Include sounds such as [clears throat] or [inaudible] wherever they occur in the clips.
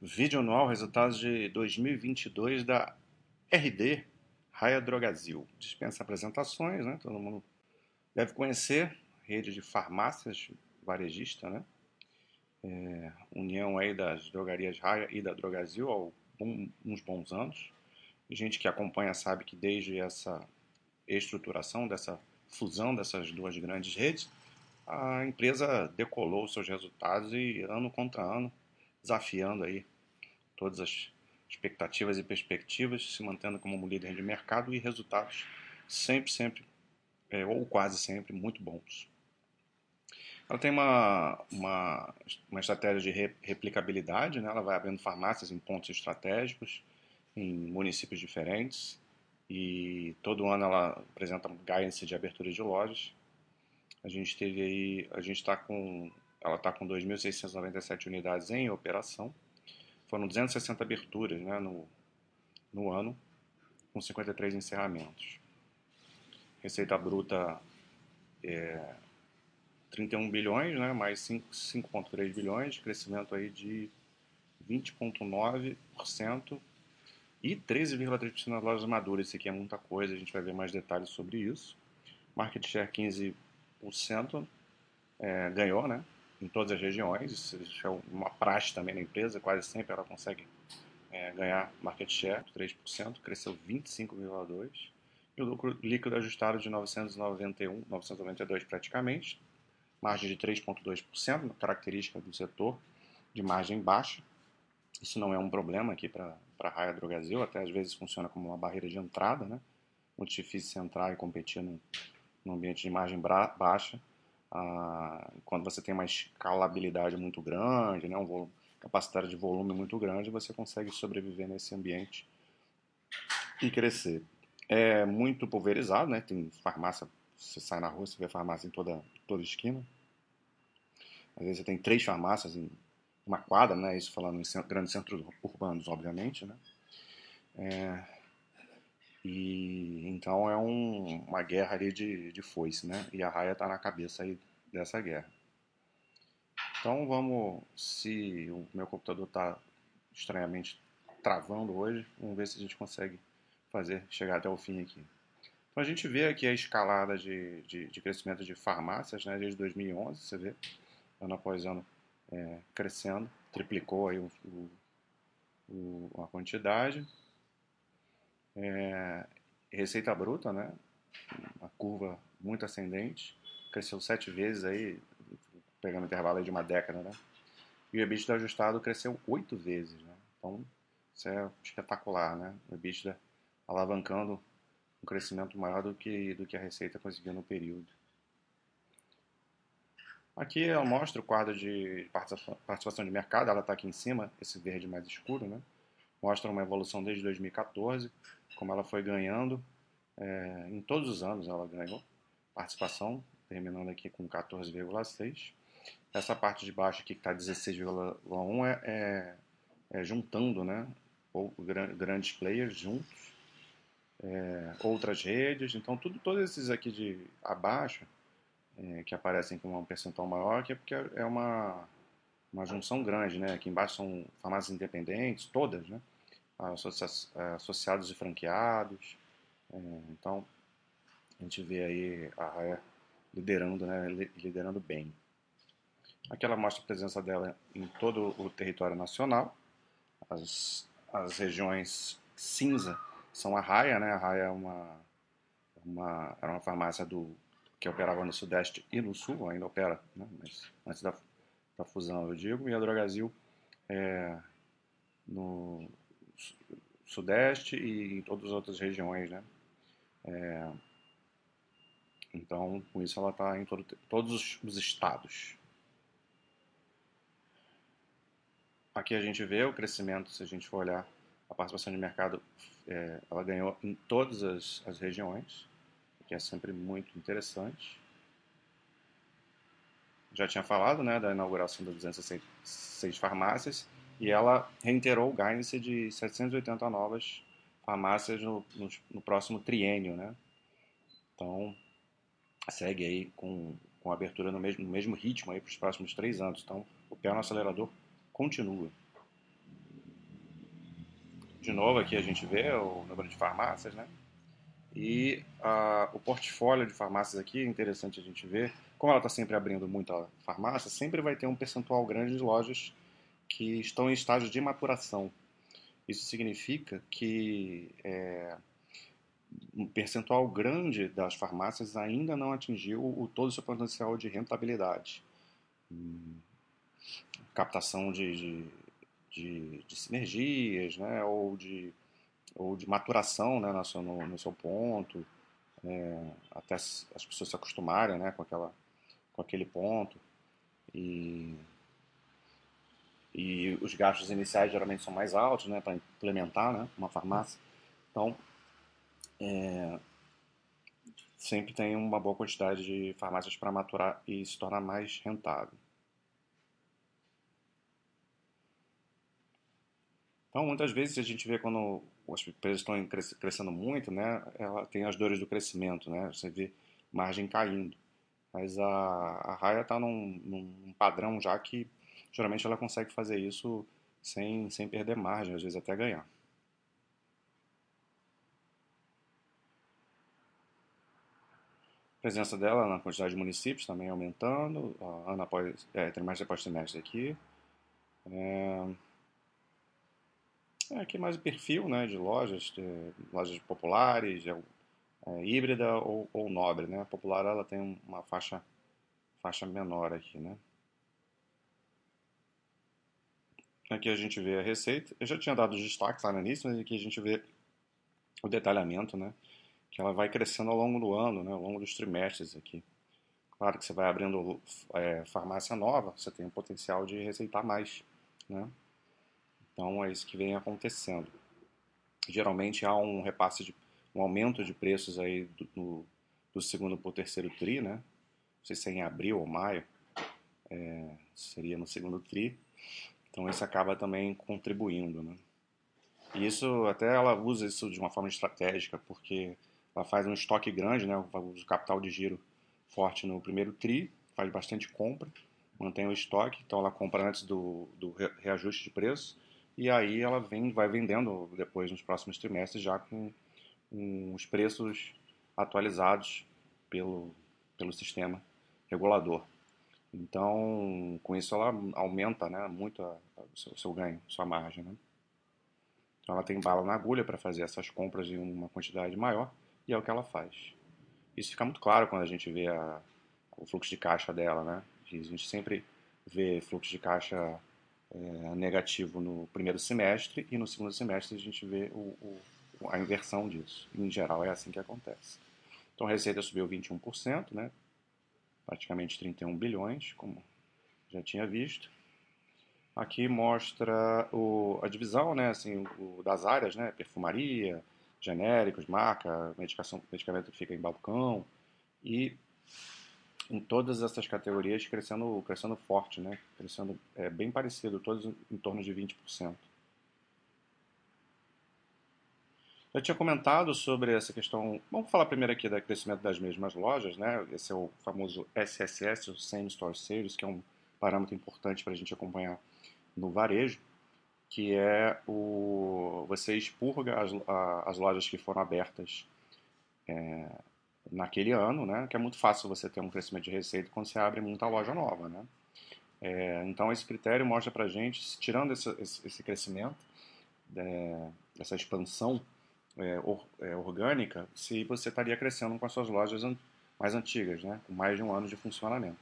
Vídeo anual, resultados de 2022 da RD Raia Drogazil. Dispensa apresentações, né? Todo mundo deve conhecer. Rede de farmácias varejista, né? É, união aí das drogarias Raia e da Drogazil há uns bons anos. E gente que acompanha sabe que desde essa estruturação, dessa fusão dessas duas grandes redes, a empresa decolou seus resultados e ano contra ano desafiando aí todas as expectativas e perspectivas, se mantendo como um líder de mercado e resultados sempre, sempre, é, ou quase sempre, muito bons. Ela tem uma, uma, uma estratégia de re, replicabilidade, né? ela vai abrindo farmácias em pontos estratégicos, em municípios diferentes, e todo ano ela apresenta guidance de abertura de lojas. A gente teve aí, a gente está com ela está com 2.697 unidades em operação. Foram 260 aberturas né, no, no ano, com 53 encerramentos. Receita bruta é 31 bilhões, né, mais 5,3 bilhões, crescimento aí de 20,9% e 13,3% nas lojas maduras. Isso aqui é muita coisa, a gente vai ver mais detalhes sobre isso. Market share 15% é, ganhou, né? Em todas as regiões, isso é uma praxe também na empresa, quase sempre ela consegue é, ganhar market share, 3%, cresceu 25,2%, e o lucro líquido ajustado de 991, 992 praticamente, margem de 3,2%, característica do setor de margem baixa. Isso não é um problema aqui para a Raia Drogazil, até às vezes funciona como uma barreira de entrada, né? muito difícil entrar e competir num, num ambiente de margem baixa quando você tem uma escalabilidade muito grande, né, capacidade de volume muito grande, você consegue sobreviver nesse ambiente e crescer. É muito pulverizado, né, tem farmácia, você sai na rua, você vê farmácia em toda, toda esquina. Às vezes você tem três farmácias em uma quadra, né, isso falando em grandes centros urbanos, obviamente, né. É, e então é um, uma guerra ali de, de foice, né? E a raia está na cabeça aí dessa guerra. Então vamos, se o meu computador está estranhamente travando hoje, vamos ver se a gente consegue fazer chegar até o fim aqui. Então a gente vê aqui a escalada de, de, de crescimento de farmácias, né, desde 2011, você vê, ano após ano é, crescendo, triplicou aí o, o, o, a quantidade. É, receita bruta, né? Uma curva muito ascendente, cresceu sete vezes aí, pegando intervalo de uma década, né? E o EBITDA ajustado cresceu oito vezes, né? Então, isso é espetacular, né? O EBITDA alavancando um crescimento maior do que, do que a receita conseguiu no período. Aqui eu mostro o quadro de participação de mercado, ela está aqui em cima, esse verde mais escuro, né? Mostra uma evolução desde 2014, como ela foi ganhando. É, em todos os anos ela ganhou participação, terminando aqui com 14,6. Essa parte de baixo aqui que está 16,1 é, é, é, juntando, né? Ou, grandes players juntos, é, outras redes. Então, tudo, todos esses aqui de abaixo, é, que aparecem com um percentual maior, que é porque é uma, uma junção grande, né? Aqui embaixo são farmácias independentes, todas, né? associados e franqueados. É, então, a gente vê aí a Raia liderando, né, liderando bem. Aqui ela mostra a presença dela em todo o território nacional. As, as regiões cinza são a Raia, né? A Raia é uma, uma, era uma farmácia do, que operava no Sudeste e no Sul, ainda opera, né? mas antes da, da fusão eu digo, e a Drogazil é, no, Sudeste e em todas as outras regiões, né? É, então, com isso, ela está em todo, todos os estados. Aqui a gente vê o crescimento, se a gente for olhar a participação de mercado, é, ela ganhou em todas as, as regiões, o que é sempre muito interessante. Já tinha falado né, da inauguração das 206 farmácias, e ela reiterou o guidance de 780 novas farmácias no, no, no próximo triênio, né? Então, segue aí com, com abertura no mesmo, no mesmo ritmo aí para os próximos três anos. Então, o pé no acelerador continua. de novo aqui a gente vê o número de farmácias, né? E uh, o portfólio de farmácias aqui é interessante a gente ver. Como ela está sempre abrindo muita farmácia, sempre vai ter um percentual grande de lojas que estão em estágio de maturação. Isso significa que é, um percentual grande das farmácias ainda não atingiu o, todo o seu potencial de rentabilidade. Hum, captação de, de, de, de, sinergias, né, ou de ou de maturação né, no, seu, no, no seu ponto, é, até as, as, pessoas se acostumarem né, com, aquela, com aquele ponto. E, e os gastos iniciais geralmente são mais altos né, para implementar né, uma farmácia. Então, é, sempre tem uma boa quantidade de farmácias para maturar e se tornar mais rentável. Então, muitas vezes a gente vê quando as empresas estão crescendo muito, né, ela tem as dores do crescimento, né, você vê margem caindo. Mas a, a Raia está num, num, padrão já que geralmente ela consegue fazer isso sem, sem perder margem, às vezes até ganhar. A presença dela na quantidade de municípios também aumentando, ano após, é, trimestre após trimestre aqui. É, é, aqui mais o perfil né, de lojas, de, lojas populares, é, é, híbrida ou, ou, nobre. Né? A popular ela tem uma faixa, faixa menor aqui. Né? Aqui a gente vê a receita. Eu já tinha dado os destaques lá no início, mas aqui a gente vê o detalhamento, né? Que ela vai crescendo ao longo do ano, né? Ao longo dos trimestres aqui. Claro que você vai abrindo é, farmácia nova, você tem o potencial de receitar mais, né? Então é isso que vem acontecendo. Geralmente há um repasse de um aumento de preços aí do, do, do segundo para o terceiro tri, né? Não sei se é em abril ou maio, é, seria no segundo tri. Então isso acaba também contribuindo, né? E isso até ela usa isso de uma forma estratégica, porque ela faz um estoque grande, né? O capital de giro forte no primeiro tri, faz bastante compra, mantém o estoque, então ela compra antes do, do reajuste de preço e aí ela vem, vai vendendo depois nos próximos trimestres já com, os preços atualizados pelo, pelo sistema regulador. Então, com isso ela aumenta né, muito a, a, o seu, seu, ganho, sua margem. Né? Então ela tem bala na agulha para fazer essas compras em uma quantidade maior e é o que ela faz. Isso fica muito claro quando a gente vê a, o fluxo de caixa dela, né? A gente sempre vê fluxo de caixa é, negativo no primeiro semestre e no segundo semestre a gente vê o, o, a inversão disso. Em geral é assim que acontece. Então a receita subiu 21%, né? praticamente 31 bilhões, como já tinha visto. Aqui mostra o, a divisão né, assim, o, das áreas, né, perfumaria, genéricos, marca, medicação, medicamento que fica em balcão e em todas essas categorias crescendo, crescendo forte, né? Crescendo é, bem parecido, todos em torno de 20%. Eu tinha comentado sobre essa questão. Vamos falar primeiro aqui do crescimento das mesmas lojas, né? Esse é o famoso SSS, o Same Store Sales, que é um parâmetro importante para a gente acompanhar no varejo, que é o você expurga as, as lojas que foram abertas é, naquele ano, né? Que é muito fácil você ter um crescimento de receita quando você abre muita loja nova, né? É, então esse critério mostra para gente, tirando esse, esse, esse crescimento, é, essa expansão é, or, é, orgânica, se você estaria crescendo com as suas lojas an mais antigas, né? Com mais de um ano de funcionamento.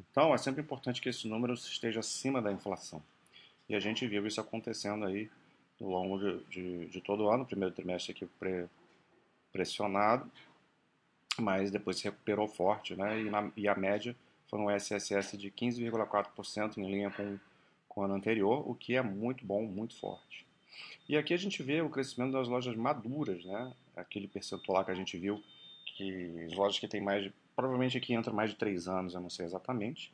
Então é sempre importante que esse número esteja acima da inflação. E a gente viu isso acontecendo aí ao longo de, de, de todo o ano, primeiro trimestre aqui pre, pressionado, mas depois se recuperou forte, né? E, na, e a média foi um SSS de 15,4% em linha com, com o ano anterior, o que é muito bom, muito forte. E aqui a gente vê o crescimento das lojas maduras, né? Aquele percentual que a gente viu, que as lojas que tem mais de, provavelmente aqui entra mais de 3 anos, eu não sei exatamente,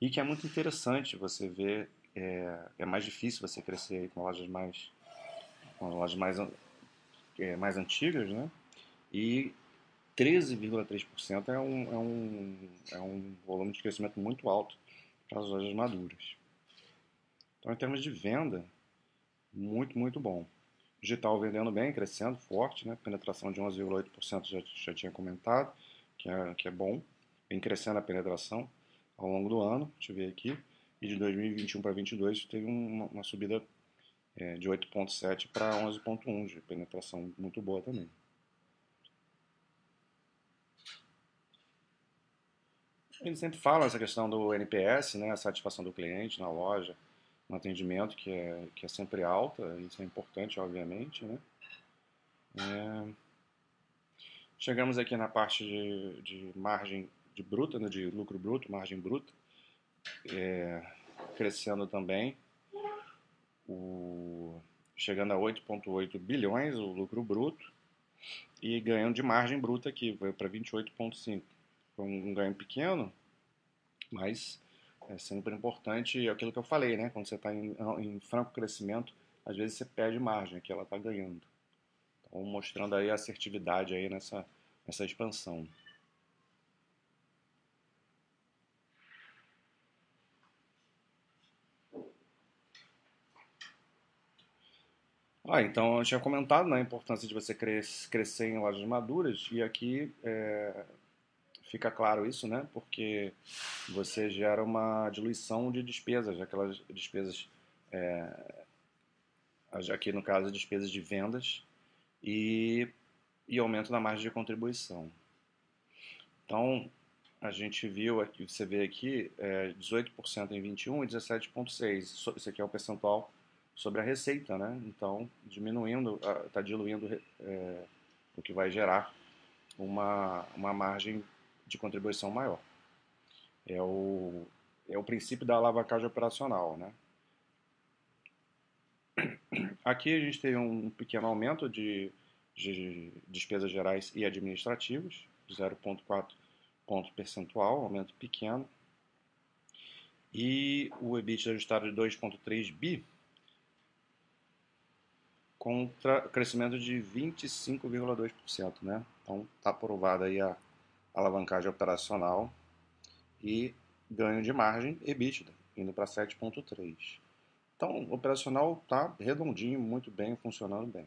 e que é muito interessante você ver, é, é mais difícil você crescer com lojas mais, com lojas mais, é, mais antigas, né? E 13,3% é um, é, um, é um volume de crescimento muito alto para as lojas maduras. Então, em termos de venda, muito, muito bom. Digital vendendo bem, crescendo forte, né? penetração de 11,8% já, já tinha comentado, que é, que é bom. Vem crescendo a penetração ao longo do ano, deixa eu ver aqui. E de 2021 para 2022 teve uma, uma subida é, de 8,7 para 11,1 de penetração muito boa também. Ele sempre fala essa questão do NPS, né, a satisfação do cliente na loja, no atendimento, que é, que é sempre alta, isso é importante, obviamente. Né? É... Chegamos aqui na parte de, de margem de bruta, né, de lucro bruto, margem bruta, é, crescendo também, o, chegando a 8,8 bilhões o lucro bruto, e ganhando de margem bruta aqui, veio para 28,5. Foi um ganho pequeno, mas é sempre importante, é aquilo que eu falei, né? Quando você está em, em, franco crescimento, às vezes você perde margem, aqui ela está ganhando. Então, mostrando aí a assertividade aí nessa, nessa expansão. Ah, então eu tinha comentado né, a importância de você crescer em lojas maduras e aqui é, fica claro isso, né? Porque você gera uma diluição de despesas, aquelas despesas, é, aqui no caso, despesas de vendas e, e aumento na margem de contribuição. Então, a gente viu aqui, você vê aqui, é, 18% em 21 e 17,6%. Isso aqui é o percentual sobre a receita, né? Então, diminuindo, está diluindo é, o que vai gerar uma, uma margem de contribuição maior. É o, é o princípio da alavancagem operacional. Né? Aqui a gente tem um pequeno aumento de, de despesas gerais e administrativas, de 0,4 ponto percentual, aumento pequeno. E o EBIT ajustado de 2,3 bi, contra crescimento de 25,2%, né? Então está aprovada aí a alavancagem operacional e ganho de margem EBITDA, indo para 7,3. Então, operacional está redondinho, muito bem, funcionando bem.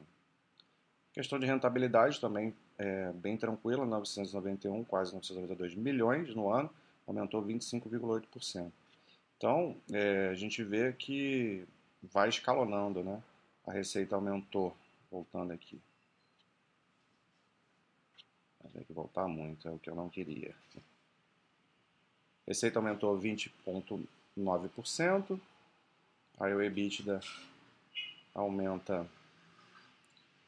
Questão de rentabilidade também é bem tranquila, 991, quase 992 milhões no ano, aumentou 25,8%. Então, é, a gente vê que vai escalonando, né? A receita aumentou, voltando aqui. Tem que voltar muito, é o que eu não queria. Receita aumentou 20,9%. Aí o EBITDA aumenta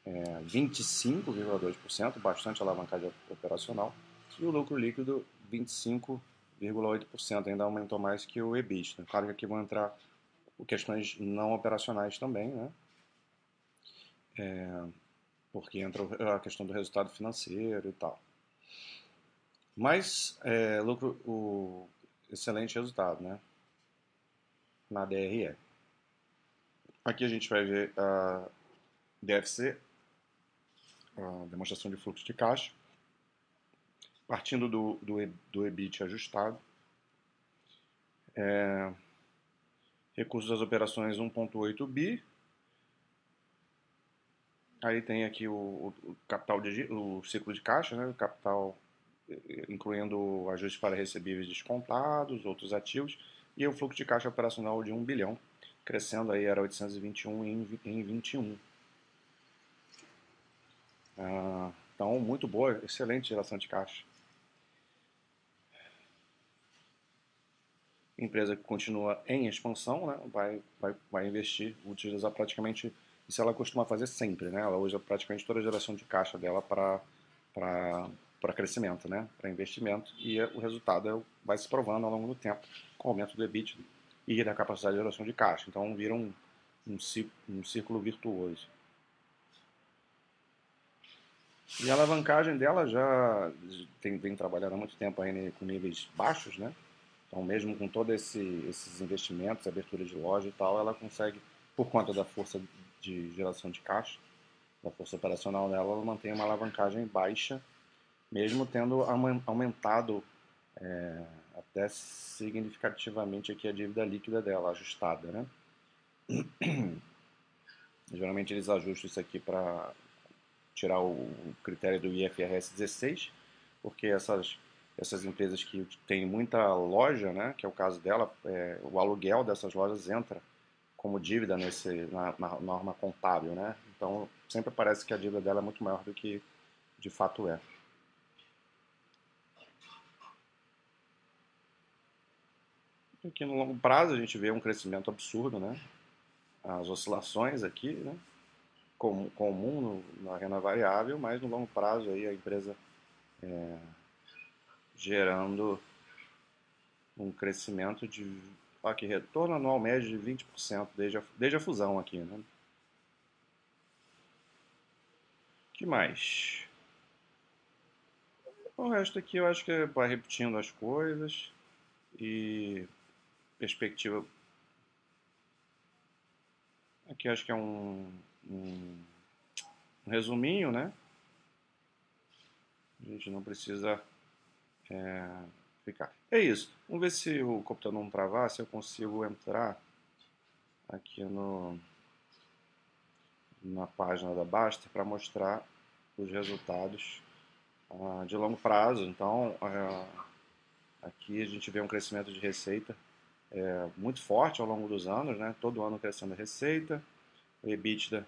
é, 25,2%, bastante alavancagem operacional. E o lucro líquido 25,8%, ainda aumentou mais que o EBITDA. Claro que aqui vão entrar questões não operacionais também, né? É, porque entra a questão do resultado financeiro e tal. Mas, é, lucro, o excelente resultado, né? Na DRE. Aqui a gente vai ver a DFC, a demonstração de fluxo de caixa, partindo do, do, do EBIT ajustado. É, recursos das operações 1.8 bi, Aí tem aqui o, o capital de, o ciclo de caixa, né? O capital incluindo ajustes para recebíveis descontados, outros ativos, e o fluxo de caixa operacional de 1 bilhão, crescendo aí era 821 em, em 21. Ah, então, muito boa, excelente geração de caixa. Empresa que continua em expansão, né? vai, vai, vai investir, utilizar praticamente isso ela costuma fazer sempre, né? Ela usa praticamente toda a geração de caixa dela para crescimento, né? Para investimento e o resultado é, vai se provando ao longo do tempo com o aumento do EBIT e da capacidade de geração de caixa. Então vira um, um, um círculo virtuoso. E a alavancagem dela já tem, vem trabalhando há muito tempo aí com níveis baixos, né? Então, mesmo com todos esse, esses investimentos, abertura de loja e tal, ela consegue, por conta da força de geração de caixa, da força operacional dela, ela mantém uma alavancagem baixa, mesmo tendo aumentado é, até significativamente aqui a dívida líquida dela, ajustada. Né? [clears throat] Geralmente eles ajustam isso aqui para tirar o critério do IFRS 16, porque essas, essas empresas que têm muita loja, né, que é o caso dela, é, o aluguel dessas lojas entra como dívida nesse, na, na, norma contábil, né? Então sempre parece que a dívida dela é muito maior do que de fato é. Aqui no longo prazo a gente vê um crescimento absurdo, né? As oscilações aqui, né? comum na renda variável, mas no longo prazo aí a empresa é, gerando um crescimento de aqui, retorno anual médio de 20% desde a, desde a fusão aqui. Né? que mais? O resto aqui eu acho que é vai repetindo as coisas e perspectiva. Aqui acho que é um um, um resuminho, né? A gente não precisa é, É isso. Vamos ver se o computador não travar, se eu consigo entrar aqui no, na página da Basta para mostrar os resultados uh, de longo prazo. Então, uh, aqui a gente vê um crescimento de receita é, muito forte ao longo dos anos, né? todo ano crescendo a receita, o EBITDA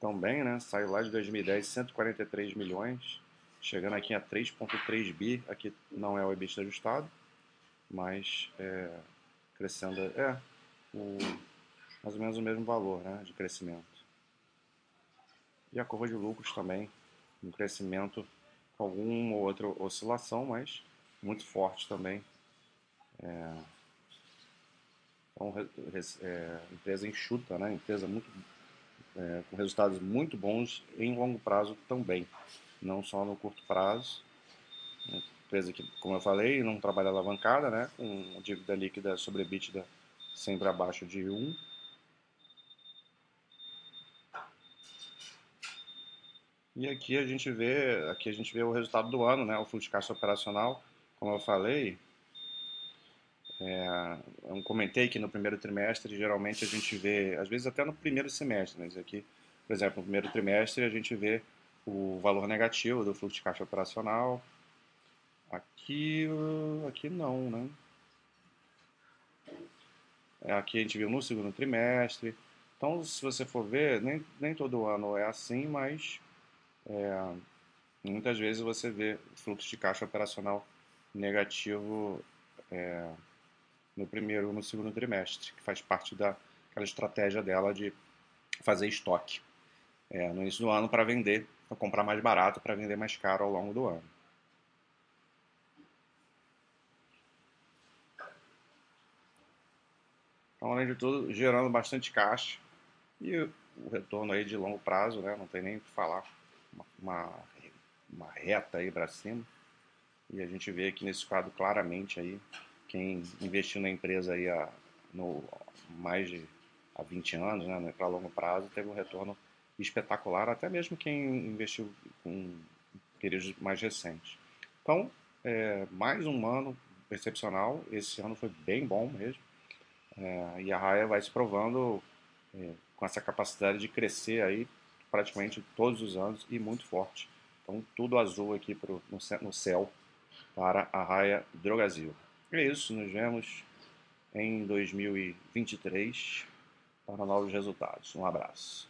também, né? Saiu lá de 2010, 143 milhões, chegando aqui a 3,3 bi. Aqui não é o EBITDA ajustado, mas é, crescendo, é o, mais ou menos o mesmo valor né, de crescimento. E a curva de lucros também, um crescimento com alguma ou outra oscilação, mas muito forte também. É, então, é, empresa enxuta, né? Empresa muito é, com resultados muito bons em longo prazo também, não só no curto prazo. Empresa que, como eu falei, não trabalha alavancada, né? com dívida líquida sobre EBITDA sempre abaixo de 1. E aqui a gente vê, aqui a gente vê o resultado do ano, né? o fluxo de caixa operacional, como eu falei, é, eu comentei que no primeiro trimestre, geralmente a gente vê, às vezes até no primeiro semestre, mas aqui, por exemplo, no primeiro trimestre a gente vê o valor negativo do fluxo de caixa operacional. Aqui, aqui não, né? É, aqui a gente viu no segundo trimestre. Então, se você for ver, nem, nem todo ano é assim, mas é, muitas vezes você vê fluxo de caixa operacional negativo é, no primeiro ou no segundo trimestre, que faz parte daquela estratégia dela de fazer estoque é, no início do ano para vender, para comprar mais barato, para vender mais caro ao longo do ano. Então, além de tudo, gerando bastante caixa e o retorno aí de longo prazo, né? não tem nem o que falar, uma, uma, uma reta aí para cima. E a gente vê aqui nesse quadro claramente aí quem investiu na empresa aí há no, mais de há 20 anos, né, para longo prazo, teve um retorno espetacular, até mesmo quem investiu com períodos mais recentes. Então, é, mais um ano excepcional, esse ano foi bem bom mesmo, é, e a Raia vai se provando é, com essa capacidade de crescer aí praticamente todos os anos e muito forte. Então, tudo azul aqui pro, no, no céu para a Raia Drogazil. É isso, nos vemos em 2023 para novos resultados. Um abraço.